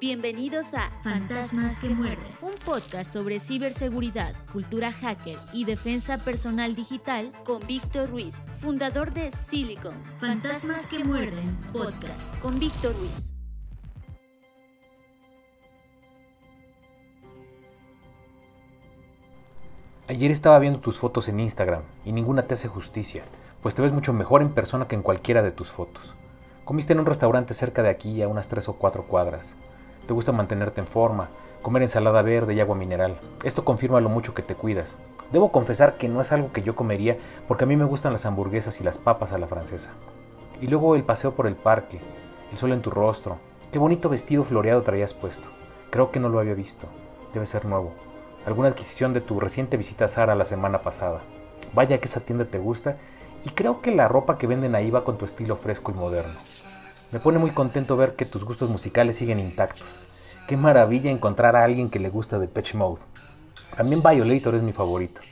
Bienvenidos a Fantasmas que muerden, un podcast sobre ciberseguridad, cultura hacker y defensa personal digital con Víctor Ruiz, fundador de Silicon. Fantasmas que muerden, podcast con Víctor Ruiz. Ayer estaba viendo tus fotos en Instagram y ninguna te hace justicia, pues te ves mucho mejor en persona que en cualquiera de tus fotos. Comiste en un restaurante cerca de aquí a unas 3 o 4 cuadras. Te gusta mantenerte en forma, comer ensalada verde y agua mineral. Esto confirma lo mucho que te cuidas. Debo confesar que no es algo que yo comería porque a mí me gustan las hamburguesas y las papas a la francesa. Y luego el paseo por el parque, el sol en tu rostro. Qué bonito vestido floreado traías puesto. Creo que no lo había visto. Debe ser nuevo. Alguna adquisición de tu reciente visita a Sara la semana pasada. Vaya que esa tienda te gusta y creo que la ropa que venden ahí va con tu estilo fresco y moderno. Me pone muy contento ver que tus gustos musicales siguen intactos. Qué maravilla encontrar a alguien que le gusta de Pitch Mode. También Violator es mi favorito.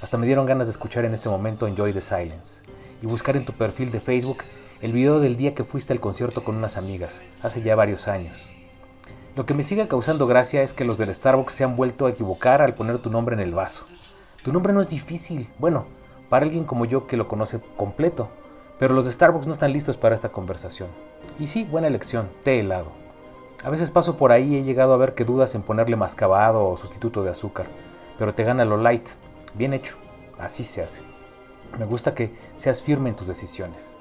Hasta me dieron ganas de escuchar en este momento Enjoy the Silence y buscar en tu perfil de Facebook el video del día que fuiste al concierto con unas amigas, hace ya varios años. Lo que me sigue causando gracia es que los del Starbucks se han vuelto a equivocar al poner tu nombre en el vaso. Tu nombre no es difícil, bueno, para alguien como yo que lo conoce completo, pero los de Starbucks no están listos para esta conversación. Y sí, buena elección, té helado. A veces paso por ahí y he llegado a ver que dudas en ponerle mascabado o sustituto de azúcar, pero te gana lo light. Bien hecho, así se hace. Me gusta que seas firme en tus decisiones.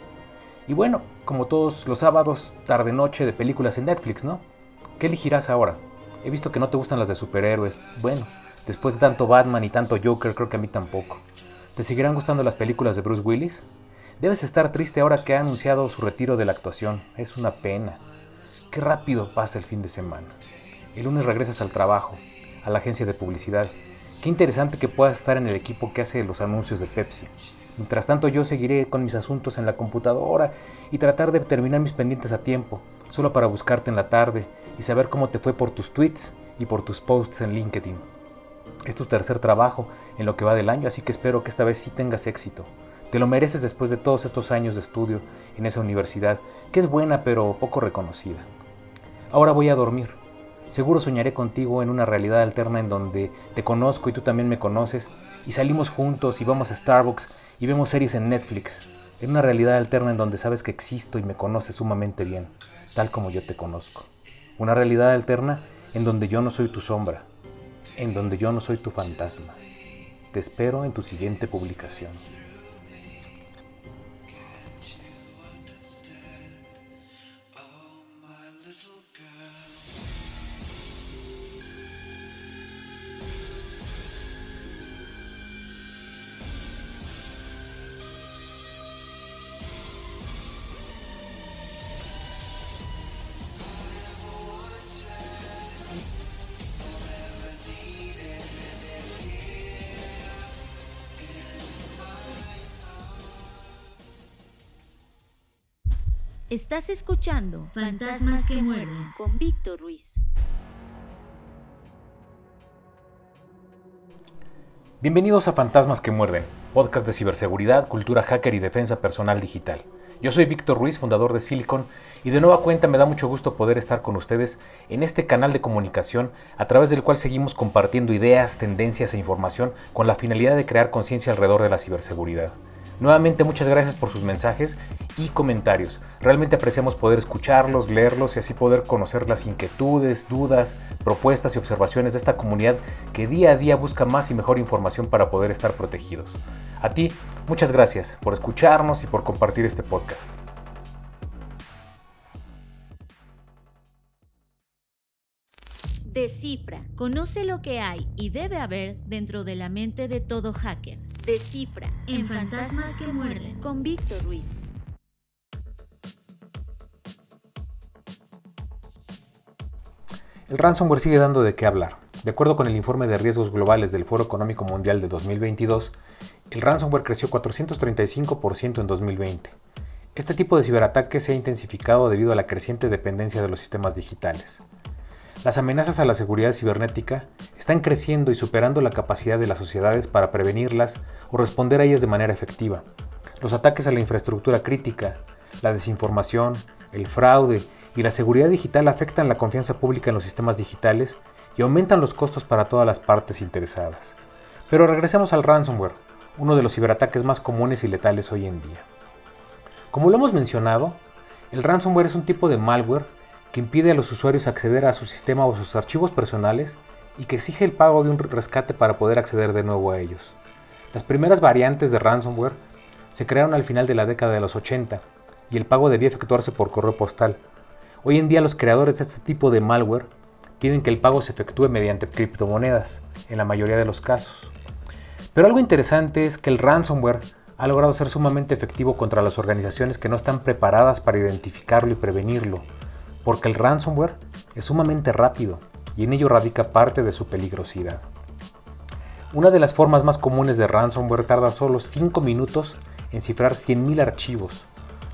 Y bueno, como todos los sábados, tarde-noche de películas en Netflix, ¿no? ¿Qué elegirás ahora? He visto que no te gustan las de superhéroes. Bueno, después de tanto Batman y tanto Joker, creo que a mí tampoco. ¿Te seguirán gustando las películas de Bruce Willis? Debes estar triste ahora que ha anunciado su retiro de la actuación. Es una pena. Qué rápido pasa el fin de semana. El lunes regresas al trabajo, a la agencia de publicidad. Qué interesante que puedas estar en el equipo que hace los anuncios de Pepsi. Mientras tanto yo seguiré con mis asuntos en la computadora y tratar de terminar mis pendientes a tiempo, solo para buscarte en la tarde y saber cómo te fue por tus tweets y por tus posts en LinkedIn. Es tu tercer trabajo en lo que va del año, así que espero que esta vez sí tengas éxito. Te lo mereces después de todos estos años de estudio en esa universidad, que es buena pero poco reconocida. Ahora voy a dormir. Seguro soñaré contigo en una realidad alterna en donde te conozco y tú también me conoces, y salimos juntos y vamos a Starbucks y vemos series en Netflix. En una realidad alterna en donde sabes que existo y me conoces sumamente bien, tal como yo te conozco. Una realidad alterna en donde yo no soy tu sombra, en donde yo no soy tu fantasma. Te espero en tu siguiente publicación. Estás escuchando Fantasmas que muerden con Víctor Ruiz. Bienvenidos a Fantasmas que Muerden, podcast de ciberseguridad, cultura hacker y defensa personal digital. Yo soy Víctor Ruiz, fundador de Silicon, y de nueva cuenta me da mucho gusto poder estar con ustedes en este canal de comunicación a través del cual seguimos compartiendo ideas, tendencias e información con la finalidad de crear conciencia alrededor de la ciberseguridad. Nuevamente muchas gracias por sus mensajes y comentarios. Realmente apreciamos poder escucharlos, leerlos y así poder conocer las inquietudes, dudas, propuestas y observaciones de esta comunidad que día a día busca más y mejor información para poder estar protegidos. A ti, muchas gracias por escucharnos y por compartir este podcast. Descifra. Conoce lo que hay y debe haber dentro de la mente de todo hacker. Descifra. En Fantasmas que muerden. Con Víctor Ruiz. El ransomware sigue dando de qué hablar. De acuerdo con el informe de riesgos globales del Foro Económico Mundial de 2022, el ransomware creció 435% en 2020. Este tipo de ciberataques se ha intensificado debido a la creciente dependencia de los sistemas digitales. Las amenazas a la seguridad cibernética están creciendo y superando la capacidad de las sociedades para prevenirlas o responder a ellas de manera efectiva. Los ataques a la infraestructura crítica, la desinformación, el fraude y la seguridad digital afectan la confianza pública en los sistemas digitales y aumentan los costos para todas las partes interesadas. Pero regresemos al ransomware, uno de los ciberataques más comunes y letales hoy en día. Como lo hemos mencionado, el ransomware es un tipo de malware que impide a los usuarios acceder a su sistema o sus archivos personales y que exige el pago de un rescate para poder acceder de nuevo a ellos. Las primeras variantes de ransomware se crearon al final de la década de los 80 y el pago debía efectuarse por correo postal. Hoy en día los creadores de este tipo de malware piden que el pago se efectúe mediante criptomonedas, en la mayoría de los casos. Pero algo interesante es que el ransomware ha logrado ser sumamente efectivo contra las organizaciones que no están preparadas para identificarlo y prevenirlo, porque el ransomware es sumamente rápido y en ello radica parte de su peligrosidad. Una de las formas más comunes de ransomware tarda solo 5 minutos en cifrar 100.000 archivos,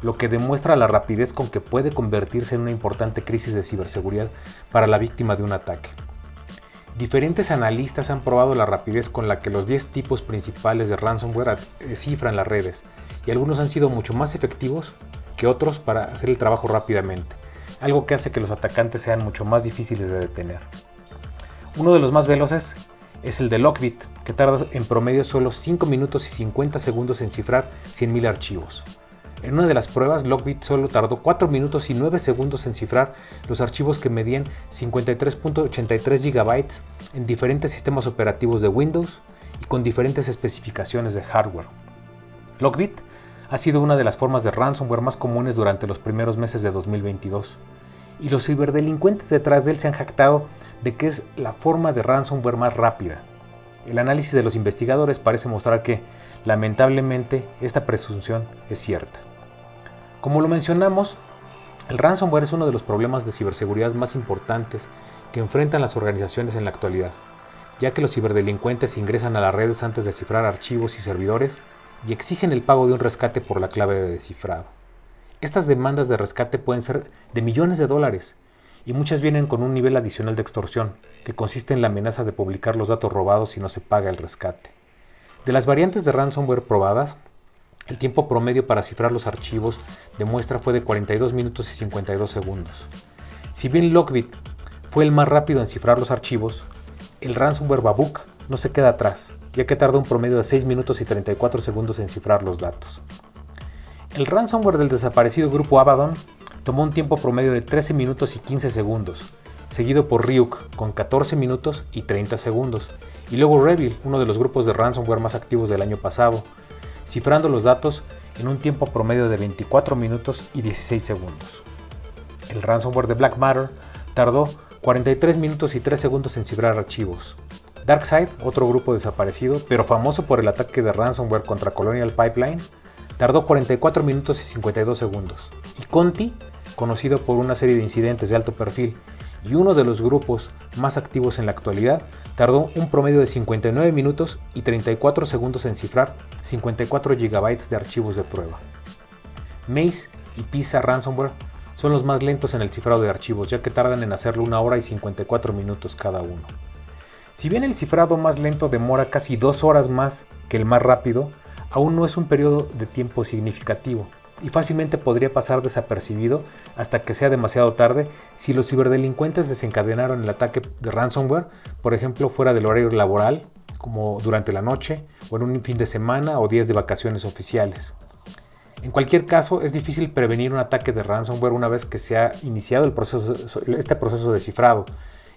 lo que demuestra la rapidez con que puede convertirse en una importante crisis de ciberseguridad para la víctima de un ataque. Diferentes analistas han probado la rapidez con la que los 10 tipos principales de ransomware cifran las redes, y algunos han sido mucho más efectivos que otros para hacer el trabajo rápidamente, algo que hace que los atacantes sean mucho más difíciles de detener. Uno de los más veloces es el de Lockbit, que tarda en promedio solo 5 minutos y 50 segundos en cifrar 100.000 archivos. En una de las pruebas, Lockbit solo tardó 4 minutos y 9 segundos en cifrar los archivos que medían 53.83 GB en diferentes sistemas operativos de Windows y con diferentes especificaciones de hardware. Lockbit ha sido una de las formas de ransomware más comunes durante los primeros meses de 2022, y los ciberdelincuentes detrás de él se han jactado de que es la forma de ransomware más rápida. El análisis de los investigadores parece mostrar que, lamentablemente, esta presunción es cierta. Como lo mencionamos, el ransomware es uno de los problemas de ciberseguridad más importantes que enfrentan las organizaciones en la actualidad, ya que los ciberdelincuentes ingresan a las redes antes de cifrar archivos y servidores y exigen el pago de un rescate por la clave de descifrado. Estas demandas de rescate pueden ser de millones de dólares y muchas vienen con un nivel adicional de extorsión, que consiste en la amenaza de publicar los datos robados si no se paga el rescate. De las variantes de ransomware probadas, el tiempo promedio para cifrar los archivos de muestra fue de 42 minutos y 52 segundos. Si bien Lockbit fue el más rápido en cifrar los archivos, el ransomware Babook no se queda atrás, ya que tarda un promedio de 6 minutos y 34 segundos en cifrar los datos. El ransomware del desaparecido grupo Abaddon tomó un tiempo promedio de 13 minutos y 15 segundos, seguido por Ryuk con 14 minutos y 30 segundos, y luego Revil, uno de los grupos de ransomware más activos del año pasado, cifrando los datos en un tiempo promedio de 24 minutos y 16 segundos. El ransomware de Black Matter tardó 43 minutos y 3 segundos en cifrar archivos. DarkSide, otro grupo desaparecido, pero famoso por el ataque de ransomware contra Colonial Pipeline, tardó 44 minutos y 52 segundos. Y Conti, conocido por una serie de incidentes de alto perfil y uno de los grupos más activos en la actualidad, tardó un promedio de 59 minutos y 34 segundos en cifrar 54 GB de archivos de prueba. Maze y Pisa Ransomware son los más lentos en el cifrado de archivos, ya que tardan en hacerlo una hora y 54 minutos cada uno. Si bien el cifrado más lento demora casi dos horas más que el más rápido, aún no es un periodo de tiempo significativo, y fácilmente podría pasar desapercibido hasta que sea demasiado tarde si los ciberdelincuentes desencadenaron el ataque de ransomware, por ejemplo fuera del horario laboral, como durante la noche o en un fin de semana o días de vacaciones oficiales. En cualquier caso, es difícil prevenir un ataque de ransomware una vez que se ha iniciado este proceso de cifrado.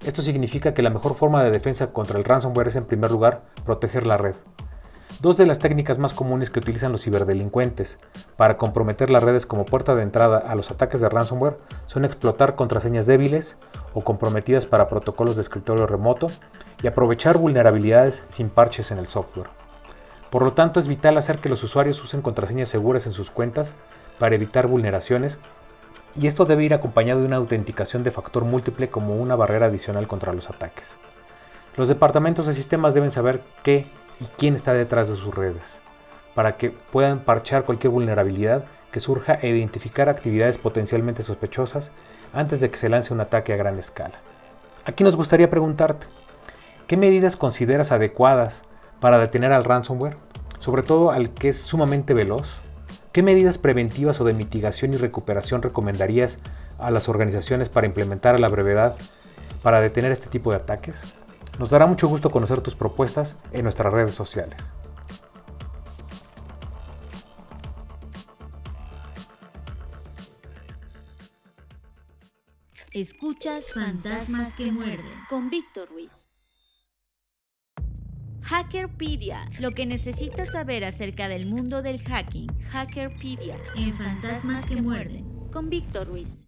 Esto significa que la mejor forma de defensa contra el ransomware es en primer lugar proteger la red. Dos de las técnicas más comunes que utilizan los ciberdelincuentes para comprometer las redes como puerta de entrada a los ataques de ransomware son explotar contraseñas débiles o comprometidas para protocolos de escritorio remoto y aprovechar vulnerabilidades sin parches en el software. Por lo tanto, es vital hacer que los usuarios usen contraseñas seguras en sus cuentas para evitar vulneraciones y esto debe ir acompañado de una autenticación de factor múltiple como una barrera adicional contra los ataques. Los departamentos de sistemas deben saber qué y quién está detrás de sus redes, para que puedan parchar cualquier vulnerabilidad que surja e identificar actividades potencialmente sospechosas antes de que se lance un ataque a gran escala. Aquí nos gustaría preguntarte, ¿qué medidas consideras adecuadas para detener al ransomware, sobre todo al que es sumamente veloz? ¿Qué medidas preventivas o de mitigación y recuperación recomendarías a las organizaciones para implementar a la brevedad para detener este tipo de ataques? Nos dará mucho gusto conocer tus propuestas en nuestras redes sociales. Escuchas Fantasmas que muerden. con Víctor Ruiz. Hackerpedia, lo que necesitas saber acerca del mundo del hacking. Hackerpedia, En Fantasmas que muerden. con Víctor Ruiz.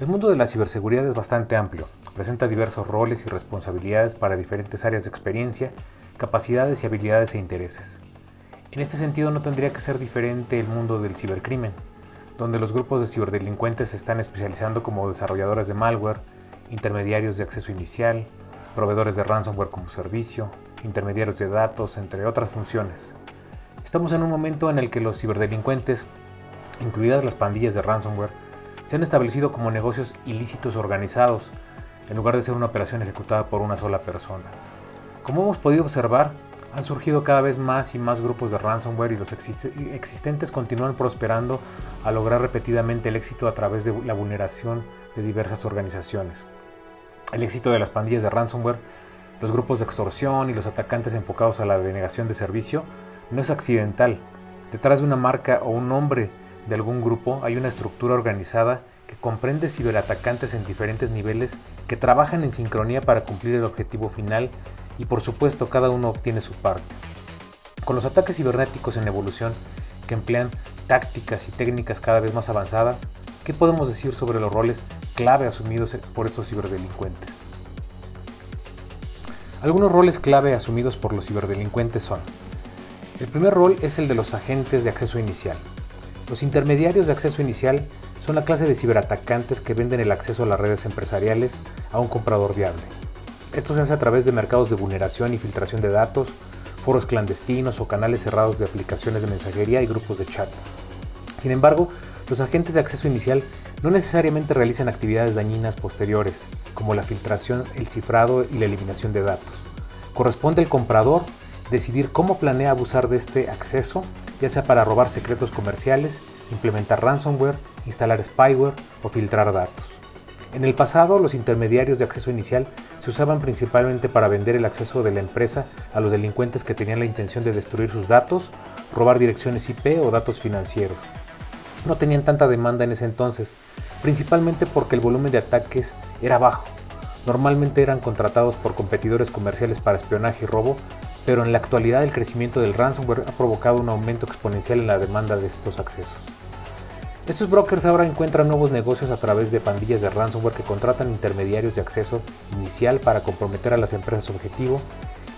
El mundo de la ciberseguridad es bastante amplio, presenta diversos roles y responsabilidades para diferentes áreas de experiencia, capacidades y habilidades e intereses. En este sentido no tendría que ser diferente el mundo del cibercrimen, donde los grupos de ciberdelincuentes se están especializando como desarrolladores de malware, intermediarios de acceso inicial, proveedores de ransomware como servicio, intermediarios de datos, entre otras funciones. Estamos en un momento en el que los ciberdelincuentes, incluidas las pandillas de ransomware, se han establecido como negocios ilícitos organizados, en lugar de ser una operación ejecutada por una sola persona. Como hemos podido observar, han surgido cada vez más y más grupos de ransomware y los existentes continúan prosperando a lograr repetidamente el éxito a través de la vulneración de diversas organizaciones. El éxito de las pandillas de ransomware, los grupos de extorsión y los atacantes enfocados a la denegación de servicio no es accidental. Detrás de una marca o un nombre de algún grupo hay una estructura organizada que comprende ciberatacantes en diferentes niveles que trabajan en sincronía para cumplir el objetivo final y por supuesto cada uno obtiene su parte. Con los ataques cibernéticos en evolución que emplean tácticas y técnicas cada vez más avanzadas, ¿qué podemos decir sobre los roles clave asumidos por estos ciberdelincuentes? Algunos roles clave asumidos por los ciberdelincuentes son el primer rol es el de los agentes de acceso inicial. Los intermediarios de acceso inicial son la clase de ciberatacantes que venden el acceso a las redes empresariales a un comprador viable. Esto se hace a través de mercados de vulneración y filtración de datos, foros clandestinos o canales cerrados de aplicaciones de mensajería y grupos de chat. Sin embargo, los agentes de acceso inicial no necesariamente realizan actividades dañinas posteriores, como la filtración, el cifrado y la eliminación de datos. Corresponde al comprador decidir cómo planea abusar de este acceso, ya sea para robar secretos comerciales, implementar ransomware, instalar spyware o filtrar datos. En el pasado, los intermediarios de acceso inicial se usaban principalmente para vender el acceso de la empresa a los delincuentes que tenían la intención de destruir sus datos, robar direcciones IP o datos financieros. No tenían tanta demanda en ese entonces, principalmente porque el volumen de ataques era bajo. Normalmente eran contratados por competidores comerciales para espionaje y robo, pero en la actualidad el crecimiento del ransomware ha provocado un aumento exponencial en la demanda de estos accesos. Estos brokers ahora encuentran nuevos negocios a través de pandillas de ransomware que contratan intermediarios de acceso inicial para comprometer a las empresas objetivo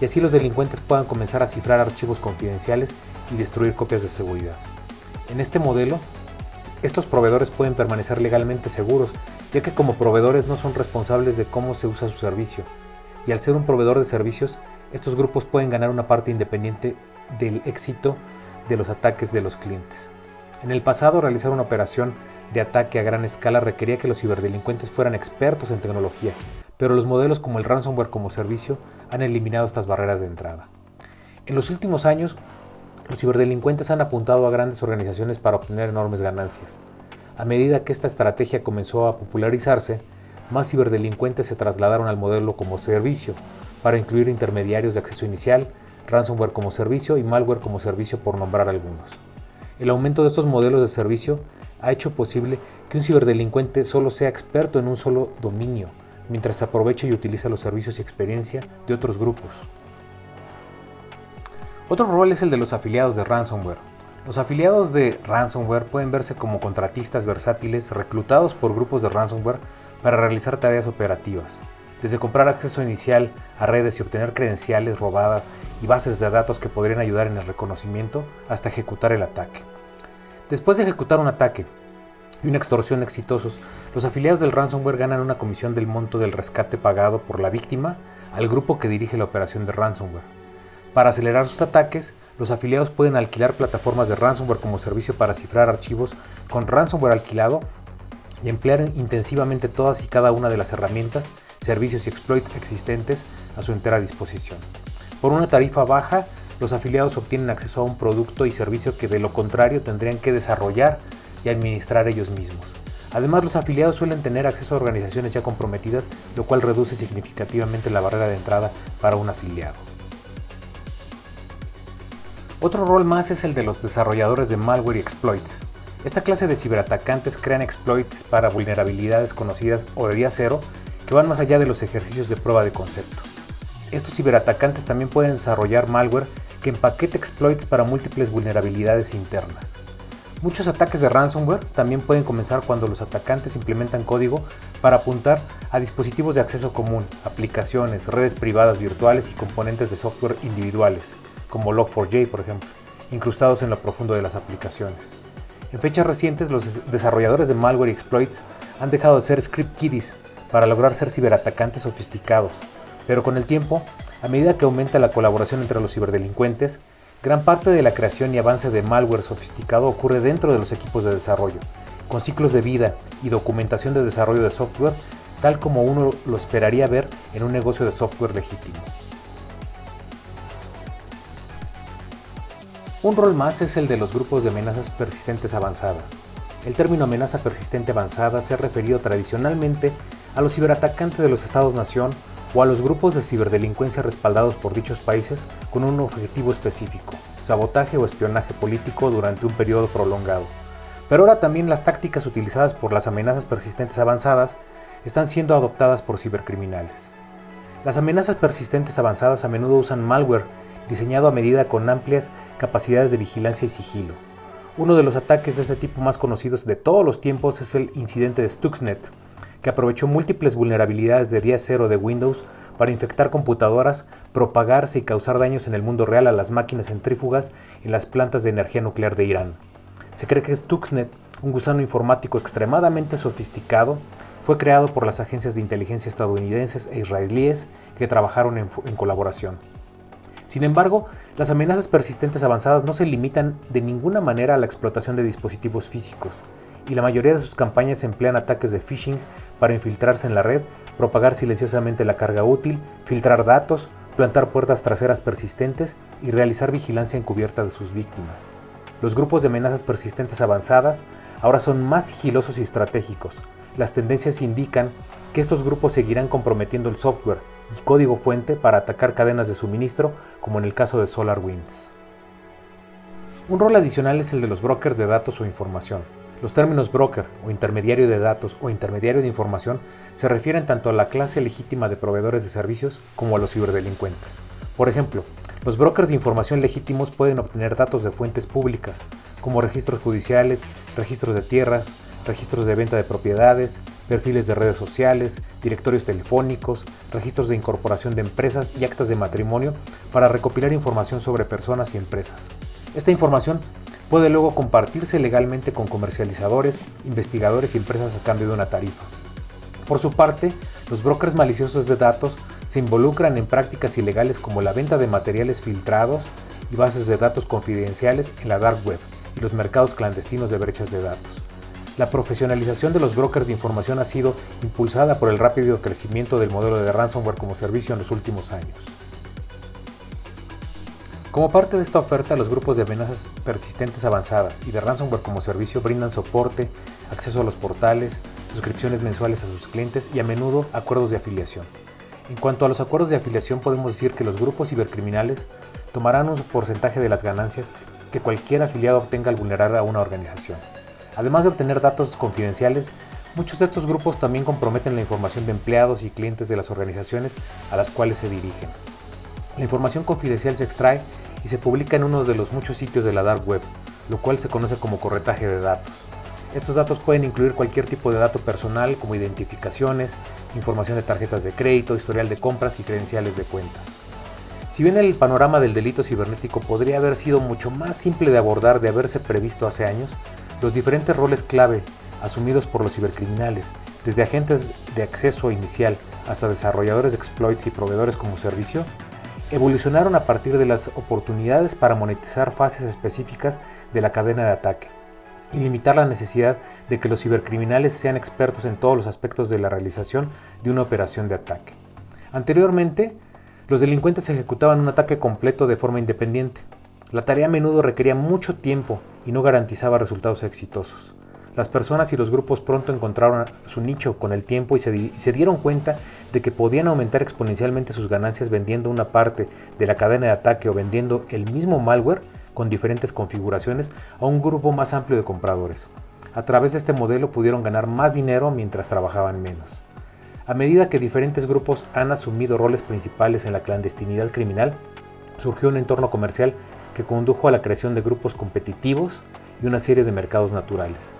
y así los delincuentes puedan comenzar a cifrar archivos confidenciales y destruir copias de seguridad. En este modelo, estos proveedores pueden permanecer legalmente seguros, ya que como proveedores no son responsables de cómo se usa su servicio, y al ser un proveedor de servicios, estos grupos pueden ganar una parte independiente del éxito de los ataques de los clientes. En el pasado, realizar una operación de ataque a gran escala requería que los ciberdelincuentes fueran expertos en tecnología, pero los modelos como el ransomware como servicio han eliminado estas barreras de entrada. En los últimos años, los ciberdelincuentes han apuntado a grandes organizaciones para obtener enormes ganancias. A medida que esta estrategia comenzó a popularizarse, más ciberdelincuentes se trasladaron al modelo como servicio, para incluir intermediarios de acceso inicial, ransomware como servicio y malware como servicio por nombrar algunos. El aumento de estos modelos de servicio ha hecho posible que un ciberdelincuente solo sea experto en un solo dominio, mientras aprovecha y utiliza los servicios y experiencia de otros grupos. Otro rol es el de los afiliados de ransomware. Los afiliados de ransomware pueden verse como contratistas versátiles reclutados por grupos de ransomware para realizar tareas operativas, desde comprar acceso inicial a redes y obtener credenciales robadas y bases de datos que podrían ayudar en el reconocimiento hasta ejecutar el ataque. Después de ejecutar un ataque y una extorsión exitosos, los afiliados del ransomware ganan una comisión del monto del rescate pagado por la víctima al grupo que dirige la operación de ransomware. Para acelerar sus ataques, los afiliados pueden alquilar plataformas de ransomware como servicio para cifrar archivos con ransomware alquilado y emplear intensivamente todas y cada una de las herramientas servicios y exploits existentes a su entera disposición. Por una tarifa baja, los afiliados obtienen acceso a un producto y servicio que de lo contrario tendrían que desarrollar y administrar ellos mismos. Además, los afiliados suelen tener acceso a organizaciones ya comprometidas, lo cual reduce significativamente la barrera de entrada para un afiliado. Otro rol más es el de los desarrolladores de malware y exploits. Esta clase de ciberatacantes crean exploits para vulnerabilidades conocidas o de día cero que van más allá de los ejercicios de prueba de concepto. Estos ciberatacantes también pueden desarrollar malware que empaquete exploits para múltiples vulnerabilidades internas. Muchos ataques de ransomware también pueden comenzar cuando los atacantes implementan código para apuntar a dispositivos de acceso común, aplicaciones, redes privadas virtuales y componentes de software individuales, como Log4j por ejemplo, incrustados en lo profundo de las aplicaciones. En fechas recientes, los desarrolladores de malware y exploits han dejado de ser script kiddies para lograr ser ciberatacantes sofisticados, pero con el tiempo, a medida que aumenta la colaboración entre los ciberdelincuentes, Gran parte de la creación y avance de malware sofisticado ocurre dentro de los equipos de desarrollo, con ciclos de vida y documentación de desarrollo de software, tal como uno lo esperaría ver en un negocio de software legítimo. Un rol más es el de los grupos de amenazas persistentes avanzadas. El término amenaza persistente avanzada se ha referido tradicionalmente a los ciberatacantes de los estados-nación o a los grupos de ciberdelincuencia respaldados por dichos países con un objetivo específico, sabotaje o espionaje político durante un periodo prolongado. Pero ahora también las tácticas utilizadas por las amenazas persistentes avanzadas están siendo adoptadas por cibercriminales. Las amenazas persistentes avanzadas a menudo usan malware diseñado a medida con amplias capacidades de vigilancia y sigilo. Uno de los ataques de este tipo más conocidos de todos los tiempos es el incidente de Stuxnet, que aprovechó múltiples vulnerabilidades de día cero de Windows para infectar computadoras, propagarse y causar daños en el mundo real a las máquinas centrífugas en las plantas de energía nuclear de Irán. Se cree que Stuxnet, un gusano informático extremadamente sofisticado, fue creado por las agencias de inteligencia estadounidenses e israelíes que trabajaron en, en colaboración. Sin embargo, las amenazas persistentes avanzadas no se limitan de ninguna manera a la explotación de dispositivos físicos, y la mayoría de sus campañas emplean ataques de phishing para infiltrarse en la red, propagar silenciosamente la carga útil, filtrar datos, plantar puertas traseras persistentes y realizar vigilancia encubierta de sus víctimas. Los grupos de amenazas persistentes avanzadas ahora son más sigilosos y estratégicos. Las tendencias indican que estos grupos seguirán comprometiendo el software y código fuente para atacar cadenas de suministro, como en el caso de SolarWinds. Un rol adicional es el de los brokers de datos o información. Los términos broker o intermediario de datos o intermediario de información se refieren tanto a la clase legítima de proveedores de servicios como a los ciberdelincuentes. Por ejemplo, los brokers de información legítimos pueden obtener datos de fuentes públicas, como registros judiciales, registros de tierras, registros de venta de propiedades, perfiles de redes sociales, directorios telefónicos, registros de incorporación de empresas y actas de matrimonio para recopilar información sobre personas y empresas. Esta información puede luego compartirse legalmente con comercializadores, investigadores y empresas a cambio de una tarifa. Por su parte, los brokers maliciosos de datos se involucran en prácticas ilegales como la venta de materiales filtrados y bases de datos confidenciales en la dark web y los mercados clandestinos de brechas de datos. La profesionalización de los brokers de información ha sido impulsada por el rápido crecimiento del modelo de ransomware como servicio en los últimos años. Como parte de esta oferta, los grupos de amenazas persistentes avanzadas y de ransomware como servicio brindan soporte, acceso a los portales, suscripciones mensuales a sus clientes y a menudo acuerdos de afiliación. En cuanto a los acuerdos de afiliación, podemos decir que los grupos cibercriminales tomarán un porcentaje de las ganancias que cualquier afiliado obtenga al vulnerar a una organización. Además de obtener datos confidenciales, muchos de estos grupos también comprometen la información de empleados y clientes de las organizaciones a las cuales se dirigen. La información confidencial se extrae y se publica en uno de los muchos sitios de la dark web, lo cual se conoce como corretaje de datos. Estos datos pueden incluir cualquier tipo de dato personal como identificaciones, información de tarjetas de crédito, historial de compras y credenciales de cuenta. Si bien el panorama del delito cibernético podría haber sido mucho más simple de abordar de haberse previsto hace años, los diferentes roles clave asumidos por los cibercriminales, desde agentes de acceso inicial hasta desarrolladores de exploits y proveedores como servicio, evolucionaron a partir de las oportunidades para monetizar fases específicas de la cadena de ataque y limitar la necesidad de que los cibercriminales sean expertos en todos los aspectos de la realización de una operación de ataque. Anteriormente, Los delincuentes ejecutaban un ataque completo de forma independiente. La tarea a menudo requería mucho tiempo y no garantizaba resultados exitosos. Las personas y los grupos pronto encontraron su nicho con el tiempo y se, dieron cuenta de que podían aumentar exponencialmente sus ganancias vendiendo una parte de la cadena de ataque o vendiendo el mismo malware con diferentes configuraciones a un grupo más amplio de compradores. A través de este modelo pudieron ganar más dinero mientras trabajaban menos. A medida que diferentes grupos han asumido roles principales en la clandestinidad criminal, surgió un entorno comercial que condujo a la creación de grupos competitivos y una serie de mercados naturales.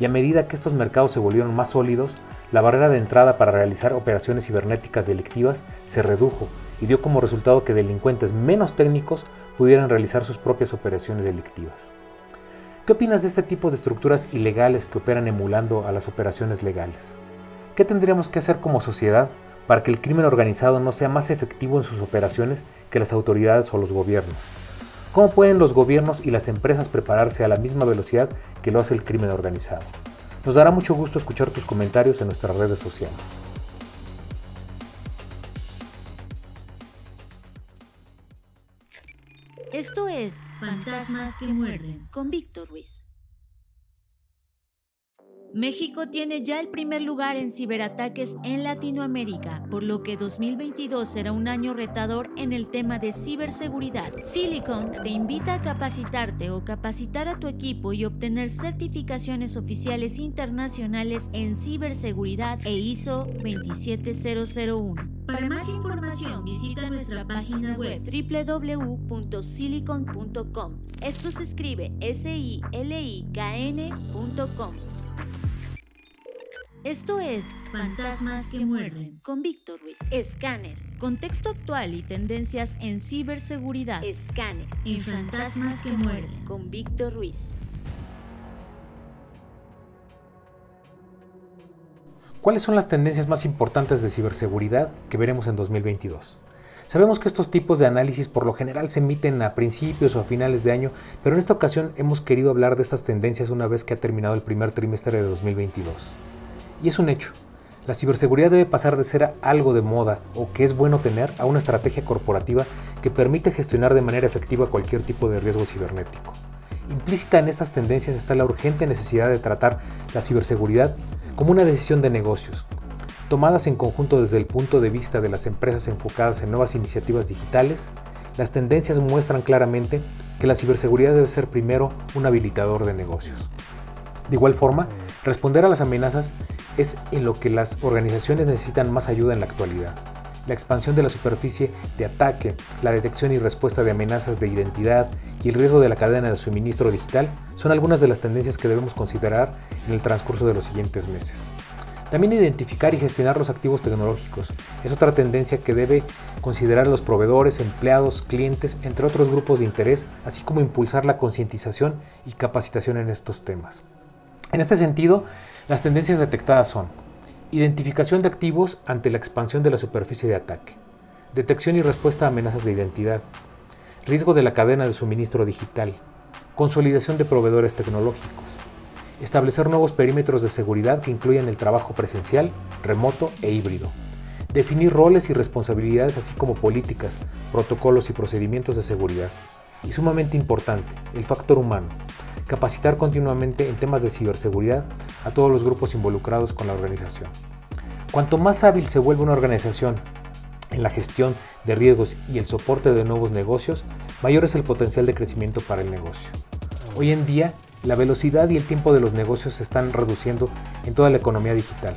Y a medida que estos mercados se volvieron más sólidos, la barrera de entrada para realizar operaciones cibernéticas delictivas se redujo y dio como resultado que delincuentes menos técnicos pudieran realizar sus propias operaciones delictivas. ¿Qué opinas de este tipo de estructuras ilegales que operan emulando a las operaciones legales? ¿Qué tendríamos que hacer como sociedad para que el crimen organizado no sea más efectivo en sus operaciones que las autoridades o los gobiernos? ¿Cómo pueden los gobiernos y las empresas prepararse a la misma velocidad que lo hace el crimen organizado? Nos dará mucho gusto escuchar tus comentarios en nuestras redes sociales. Esto es Fantasmas que muerden con Víctor Ruiz. México tiene ya el primer lugar en ciberataques en Latinoamérica, por lo que 2022 será un año retador en el tema de ciberseguridad. Silicon te invita a capacitarte o capacitar a tu equipo y obtener certificaciones oficiales internacionales en ciberseguridad e ISO 27001. Para más información visita nuestra página web www.silicon.com. Esto se escribe S-I-L-I-K-N.com. Esto es Fantasmas que muerden con Víctor Ruiz. Scanner. Contexto actual y tendencias en ciberseguridad. Scanner. En Fantasmas que muerden con Víctor Ruiz. ¿Cuáles son las tendencias más importantes de ciberseguridad que veremos en 2022? Sabemos que estos tipos de análisis por lo general se emiten a principios o a finales de año, pero en esta ocasión hemos querido hablar de estas tendencias una vez que ha terminado el primer trimestre de 2022. Y es un hecho. La ciberseguridad debe pasar de ser algo de moda o que es bueno tener a una estrategia corporativa que permite gestionar de manera efectiva cualquier tipo de riesgo cibernético. Implícita en estas tendencias está la urgente necesidad de tratar la ciberseguridad como una decisión de negocios, tomadas en conjunto desde el punto de vista de las empresas enfocadas en nuevas iniciativas digitales, las tendencias muestran claramente que la ciberseguridad debe ser primero un habilitador de negocios. De igual forma, responder a las amenazas es en lo que las organizaciones necesitan más ayuda en la actualidad. La expansión de la superficie de ataque, la detección y respuesta de amenazas de identidad y el riesgo de la cadena de suministro digital son algunas de las tendencias que debemos considerar en el transcurso de los siguientes meses. También identificar y gestionar los activos tecnológicos es otra tendencia que debe considerar los proveedores, empleados, clientes, entre otros grupos de interés, así como impulsar la concientización y capacitación en estos temas. En este sentido, las tendencias detectadas son identificación de activos ante la expansión de la superficie de ataque, detección y respuesta a amenazas de identidad, riesgo de la cadena de suministro digital, consolidación de proveedores tecnológicos, establecer nuevos perímetros de seguridad que incluyan el trabajo presencial, remoto e híbrido, definir roles y responsabilidades así como políticas, protocolos y procedimientos de seguridad. Y sumamente importante, el factor humano, capacitar continuamente en temas de ciberseguridad a todos los grupos involucrados con la organización. Cuanto más hábil se vuelve una organización en la gestión de riesgos y el soporte de nuevos negocios, mayor es el potencial de crecimiento para el negocio. Hoy en día, la velocidad y el tiempo de los negocios se están reduciendo en toda la economía digital,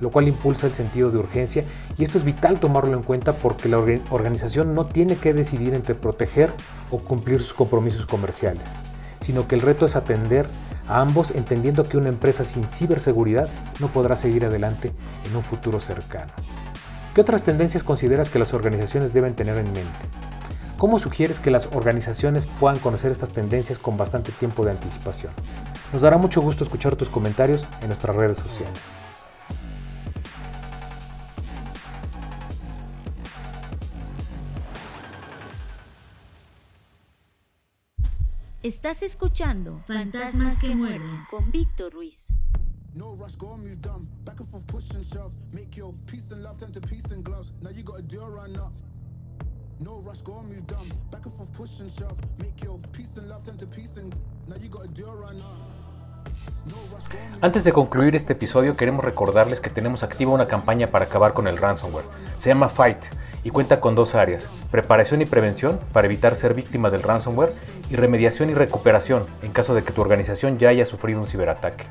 lo cual impulsa el sentido de urgencia y esto es vital tomarlo en cuenta porque la organización no tiene que decidir entre proteger o cumplir sus compromisos comerciales sino que el reto es atender a ambos entendiendo que una empresa sin ciberseguridad no podrá seguir adelante en un futuro cercano. ¿Qué otras tendencias consideras que las organizaciones deben tener en mente? ¿Cómo sugieres que las organizaciones puedan conocer estas tendencias con bastante tiempo de anticipación? Nos dará mucho gusto escuchar tus comentarios en nuestras redes sociales. Estás escuchando Fantasmas que muerden con Víctor Ruiz. No rush, go on, move dumb. Back and forth, push and shove. Make your peace and love turn to peace and gloves. Now you got a deal run up. No rush, go on, move dumb. Back and forth, push and shove. Make your peace and love turn to peace and now you got a deal right now. Antes de concluir este episodio queremos recordarles que tenemos activa una campaña para acabar con el ransomware. Se llama Fight y cuenta con dos áreas, preparación y prevención para evitar ser víctima del ransomware y remediación y recuperación en caso de que tu organización ya haya sufrido un ciberataque.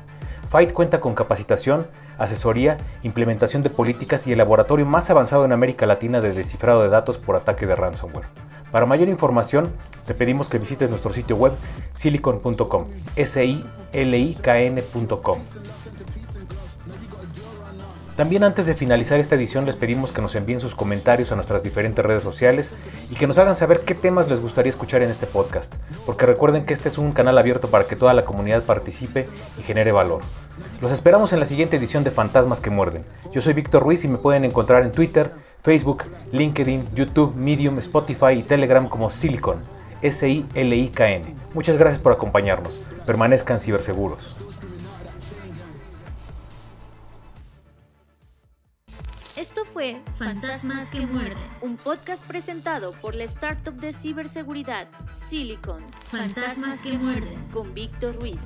Fight cuenta con capacitación, asesoría, implementación de políticas y el laboratorio más avanzado en América Latina de descifrado de datos por ataque de ransomware. Para mayor información, te pedimos que visites nuestro sitio web silicon.com, s i l i k n.com. También antes de finalizar esta edición les pedimos que nos envíen sus comentarios a nuestras diferentes redes sociales y que nos hagan saber qué temas les gustaría escuchar en este podcast, porque recuerden que este es un canal abierto para que toda la comunidad participe y genere valor. Los esperamos en la siguiente edición de Fantasmas que Muerden. Yo soy Víctor Ruiz y me pueden encontrar en Twitter, Facebook, LinkedIn, YouTube, Medium, Spotify y Telegram como Silicon, S-I-L-I-K-N. Muchas gracias por acompañarnos. Permanezcan ciberseguros. Esto fue Fantasmas que muerden. un podcast presentado por la startup de ciberseguridad Silicon Fantasmas que muerden. con Víctor Ruiz.